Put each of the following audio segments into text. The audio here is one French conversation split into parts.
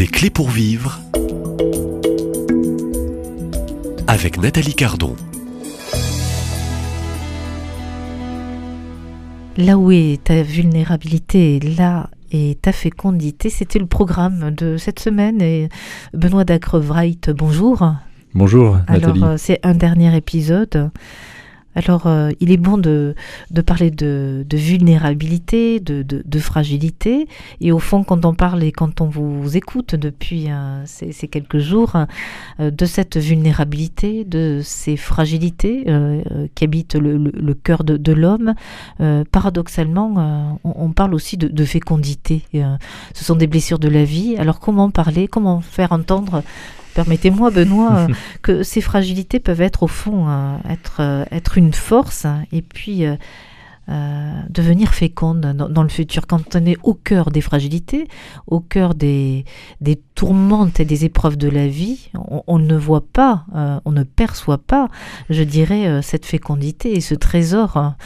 Des clés pour vivre avec Nathalie Cardon. Là où est ta vulnérabilité, là est ta fécondité, c'était le programme de cette semaine. Et Benoît Dacrevright, bonjour. Bonjour Nathalie. Alors, c'est un dernier épisode. Alors, euh, il est bon de, parler de, vulnérabilité, de, fragilité. Et au fond, quand on parle et quand on vous écoute depuis euh, ces, quelques jours, euh, de cette vulnérabilité, de ces fragilités qui habitent le, le, cœur de, l'homme, paradoxalement, on, parle aussi de, fécondité. ce sont des blessures de la vie. Alors, comment parler Comment faire entendre permettez-moi, Benoît, euh, que ces fragilités peuvent être au fond euh, être, euh, être une force et puis devenir féconde dans, le futur. Quand on est au cœur des fragilités, au cœur des, des tourmentes et des épreuves de la vie, on, ne voit pas, on ne perçoit pas, je dirais, cette fécondité et ce trésor. Hein,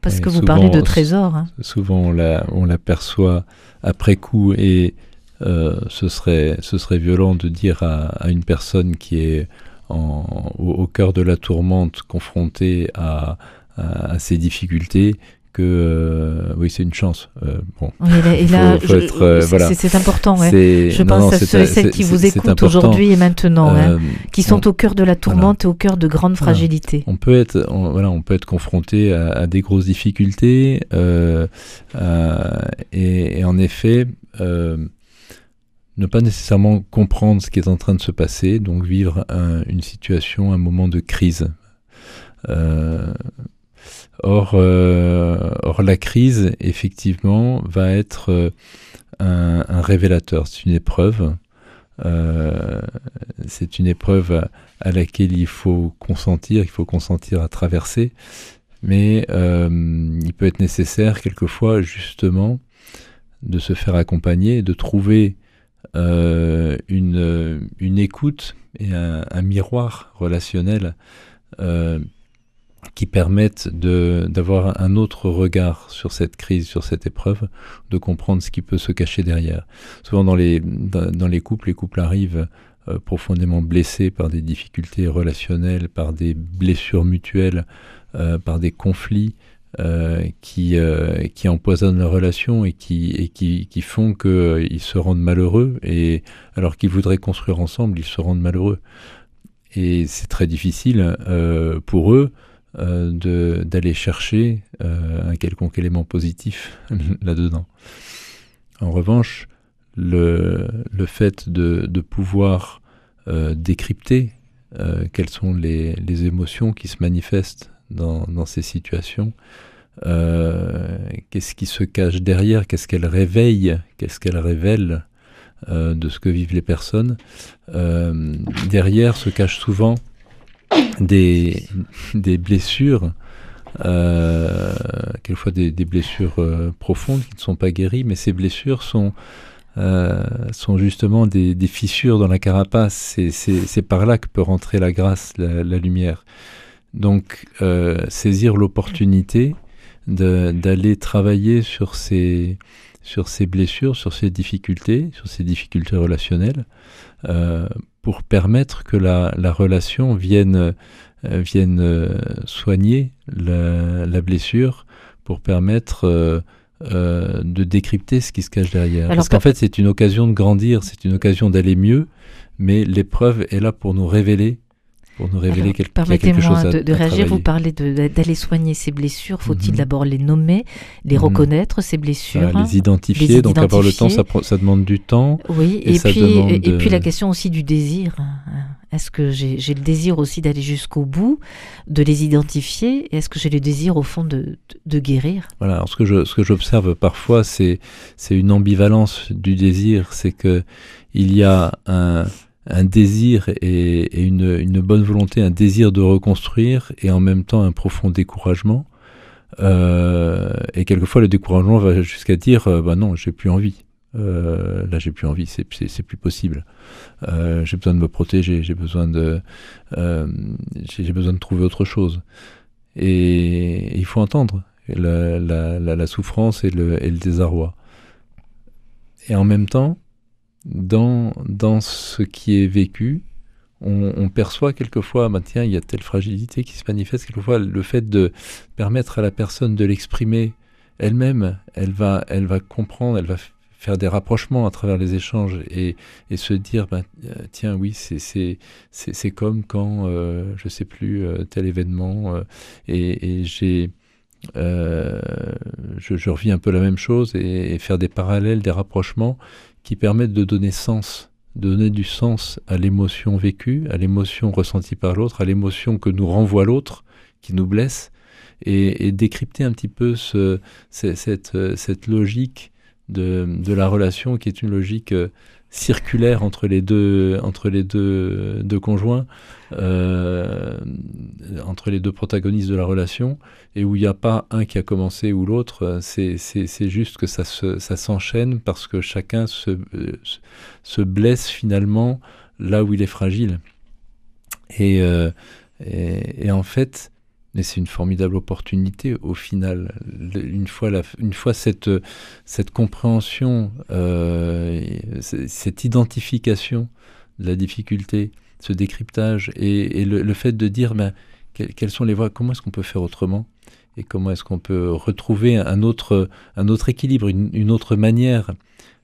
parce que vous parlez de trésor. Hein. Souvent, on l'aperçoit après coup et euh, ce, serait, ce serait violent de dire à, une personne qui est au, cœur de la tourmente, confrontée à, à, ces difficultés, que euh, oui, c'est une chance. Euh, bon, c'est important. Je pense à ceux et celles qui vous écoutent aujourd'hui et maintenant, hein, qui sont au cœur de la tourmente et au cœur de grandes fragilités. On peut être, voilà, on peut être confronté à, des grosses difficultés et, et, en effet ne pas nécessairement comprendre ce qui est en train de se passer, donc vivre une situation, un moment de crise. Euh, or, euh, or, la crise, effectivement, va être euh, un, révélateur, c'est une épreuve. c'est une épreuve à, laquelle il faut consentir, il faut consentir à traverser, mais il peut être nécessaire quelquefois justement de se faire accompagner, de trouver euh, une, une, écoute et un, miroir relationnel euh, qui permettent d'avoir un autre regard sur cette crise, sur cette épreuve, de comprendre ce qui peut se cacher derrière. Souvent dans les, dans, les couples, les couples arrivent euh, profondément blessés par des difficultés relationnelles, par des blessures mutuelles, par des conflits, euh, qui, euh, qui empoisonnent la relation et qui, qui, qui font qu'ils euh, se rendent malheureux, et alors qu'ils voudraient construire ensemble, ils se rendent malheureux. Et c'est très difficile pour eux d'aller chercher un quelconque élément positif là-dedans. En revanche, le, le fait de, de pouvoir décrypter quelles sont les, les émotions qui se manifestent dans, ces situations. Euh, qu'est-ce qui se cache derrière? Qu'est-ce qu'elle réveille? Qu'est-ce qu'elle révèle euh, de ce que vivent les personnes? Euh, Derrière se cachent souvent des, des blessures, quelquefois des, blessures profondes qui ne sont pas guéries, mais ces blessures sont sont justement des, fissures dans la carapace. C'est par là que peut rentrer la grâce, la lumière. Donc, euh, saisir l'opportunité d'aller travailler sur ces, sur ces blessures, sur ces difficultés, sur ces difficultés relationnelles, euh, pour permettre que la, la relation vienne, euh, vienne euh, soigner la, la, blessure, pour permettre euh, euh, de décrypter ce qui se cache derrière. Parce qu'en fait, c'est une occasion de grandir, c'est une occasion d'aller mieux, mais l'épreuve est là pour nous révéler pour nous révéler quelque, Permettez-moi de, de réagir. Vous parlez d'aller soigner ces blessures. Faut-il mhm. d'abord les nommer, les mhm. reconnaître, ces blessures Les identifier. donc, avoir le temps, ça, ça, demande du temps. Oui, et, puis, et, puis la question aussi du désir. Est-ce que j'ai le désir aussi d'aller jusqu'au bout, de les identifier? Est-ce que j'ai le désir, au fond, de, de, guérir? Voilà. Alors, ce que je, ce que j'observe parfois, c'est une ambivalence du désir. C'est que il y a un un désir et, une, bonne volonté, un désir de reconstruire et en même temps un profond découragement. Euh, et quelquefois le découragement va jusqu'à dire euh, bah non j'ai plus envie. Euh, là j'ai plus envie c'est plus possible. J'ai besoin de me protéger j'ai besoin de j'ai besoin de trouver autre chose. Et, il faut entendre la, souffrance et le désarroi. Et en même temps dans, dans ce qui est vécu, on, perçoit quelquefois, bah, tiens, il y a telle fragilité qui se manifeste, quelquefois le fait de permettre à la personne de l'exprimer elle-même, elle va, elle va comprendre, elle va faire des rapprochements à travers les échanges et, et se dire, bah, tiens, oui, c'est comme quand, euh, je sais plus, euh, tel événement, euh, et, et j'ai... Euh, je, je, revis un peu la même chose et, faire des parallèles, des rapprochements qui permettent de donner sens, de donner du sens à l'émotion vécue, à l'émotion ressentie par l'autre, à l'émotion que nous renvoie l'autre, qui nous blesse, et, décrypter un petit peu ce, cette, logique de, la relation qui est une logique euh, circulaire entre les deux conjoints, euh, entre les deux protagonistes de la relation, et où il n'y a pas un qui a commencé ou l'autre, c'est juste que ça s'enchaîne ça parce que chacun se, se blesse finalement là où il est fragile. Et, euh, et, et en fait, mais c'est une formidable opportunité au final. Une fois, la, une fois cette, cette compréhension, euh, cette identification de la difficulté, ce décryptage et, et le, le, fait de dire ben, quelles sont les voies, comment est-ce qu'on peut faire autrement et comment est-ce qu'on peut retrouver un autre, un autre équilibre, une, autre manière.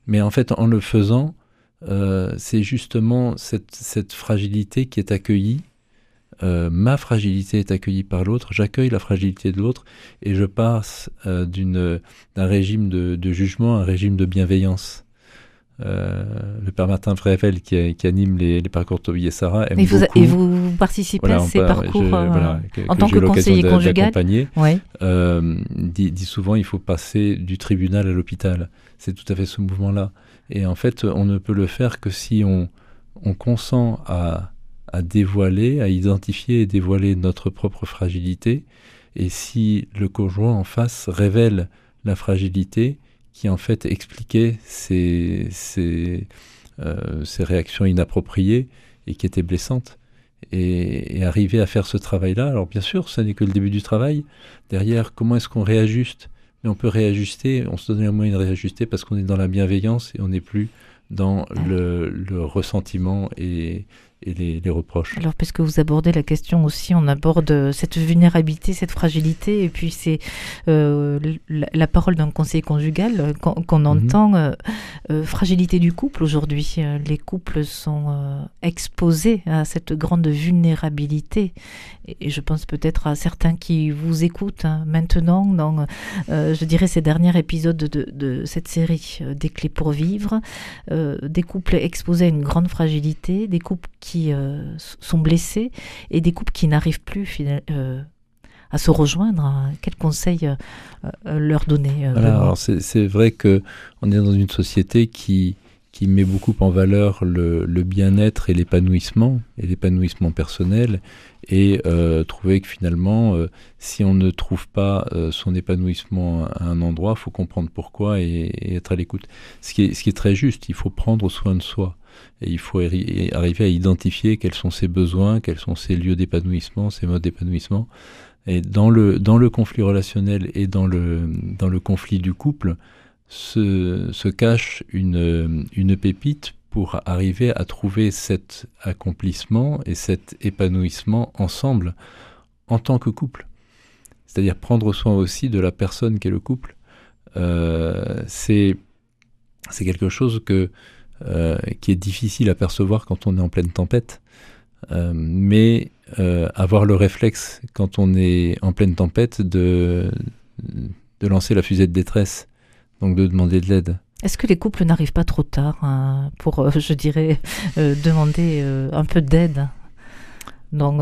Mais en fait, en le faisant, euh, c'est justement cette, fragilité qui est accueillie euh, ma fragilité est accueillie par l'autre, j'accueille la fragilité de l'autre et je passe euh, d'un régime de, jugement à un régime de bienveillance. Euh, le père Martin Frével qui, qui, anime les, les parcours Toby et Sarah aime et vous, beaucoup. Et vous participez voilà, à ces parcours je, voilà, euh, que, en tant que conseiller conjugal ouais. euh, dit, dit, souvent il faut passer du tribunal à l'hôpital. C'est tout à fait ce mouvement-là. Et en fait, on ne peut le faire que si on, on consent à à dévoiler, à identifier et dévoiler notre propre fragilité. Et si le conjoint en face révèle la fragilité qui en fait expliquait ses, ses, euh, ses réactions inappropriées et qui étaient blessantes, et, arriver à faire ce travail-là, alors bien sûr, ce n'est que le début du travail. Derrière, comment est-ce qu'on réajuste? Mais on peut réajuster, on se donne un moyen de réajuster parce qu'on est dans la bienveillance et on n'est plus dans le, le ressentiment et, et les, les, reproches. Alors, puisque vous abordez la question aussi, on aborde cette vulnérabilité, cette fragilité, et puis c'est euh, la, la, parole d'un conseiller conjugal qu'on qu -hmm. entend. Euh, euh, fragilité du couple aujourd'hui. Les couples sont exposés à cette grande vulnérabilité, et, et je pense peut-être à certains qui vous écoutent hein, maintenant dans, je dirais, ces derniers épisodes de, de cette série des clés pour vivre, des couples exposés à une grande fragilité, des couples qui qui euh, sont blessés et des couples qui n'arrivent plus euh, à se rejoindre. Hein. Quel conseil euh, leur donner voilà, alors c'est vrai que on est dans une société qui qui met beaucoup en valeur le, bien-être et l'épanouissement et l'épanouissement personnel et euh, trouver que finalement euh, si on ne trouve pas euh, son épanouissement à un endroit faut comprendre pourquoi et, être à l'écoute ce qui est très juste il faut prendre soin de soi et il faut arriver à identifier quels sont ses besoins, quels sont ses lieux d'épanouissement, ses modes d'épanouissement. Et dans le, conflit relationnel et dans le conflit du couple, se, cache une, une pépite pour arriver à trouver cet accomplissement et cet épanouissement ensemble en tant que couple. C'est-à-dire prendre soin aussi de la personne qu'est le couple. Euh, c'est quelque chose que euh, qui est difficile à percevoir quand on est en pleine tempête. Euh, mais avoir le réflexe quand on est en pleine tempête de, de lancer la fusée de détresse, donc de demander de l'aide. Est-ce que les couples n'arrivent pas trop tard hein, pour, euh, je dirais, euh, demander euh, un peu d'aide dans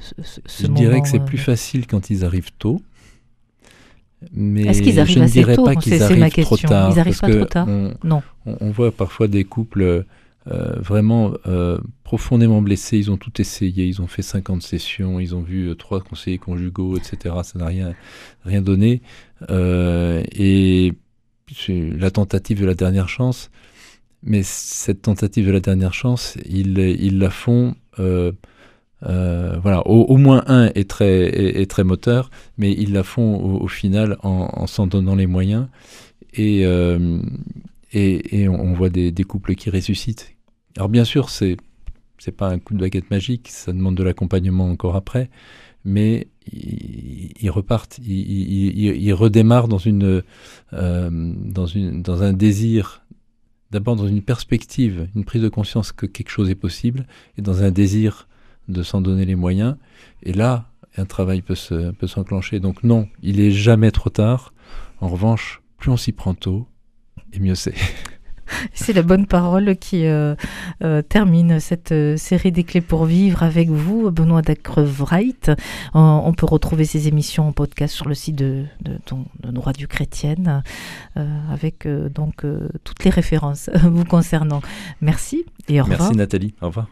ce, ce Je moment, dirais que c'est plus facile quand ils arrivent tôt. Mais Est-ce qu'ils arrivent je ne assez dirais tôt pas qu'ils C'est arrivent ma trop question. tard. Ils arrivent parce pas trop tard on, Non. on, voit parfois des couples vraiment profondément blessés. Ils ont tout essayé. Ils ont fait 50 sessions. Ils ont vu trois conseillers conjugaux, etc. Ça n'a rien, rien donné. Et c'est la tentative de la dernière chance. Mais cette tentative de la dernière chance, ils, ils la font. Euh, euh, voilà, au, moins un est très, est, très moteur, mais ils la font au, final en, en s'en donnant les moyens. Et, euh, et, on, voit des, couples qui ressuscitent. Alors bien sûr, c'est c'est pas un coup de baguette magique, ça demande de l'accompagnement encore après, mais ils, repartent, ils, redémarrent dans une, euh, dans une dans un désir d'abord dans une perspective, une prise de conscience que quelque chose est possible, et dans un désir de s'en donner les moyens. Et là, un travail peut s'enclencher. Donc non, il est jamais trop tard. En revanche, plus on s'y prend tôt, et mieux c'est. C'est la bonne parole qui euh, euh, termine cette euh, série des clés pour vivre avec vous, Benoît Dacrevright. on peut retrouver ces émissions en podcast sur le site de, de, de, de avec donc toutes les références vous concernant. Merci et au revoir. Merci Nathalie, au revoir.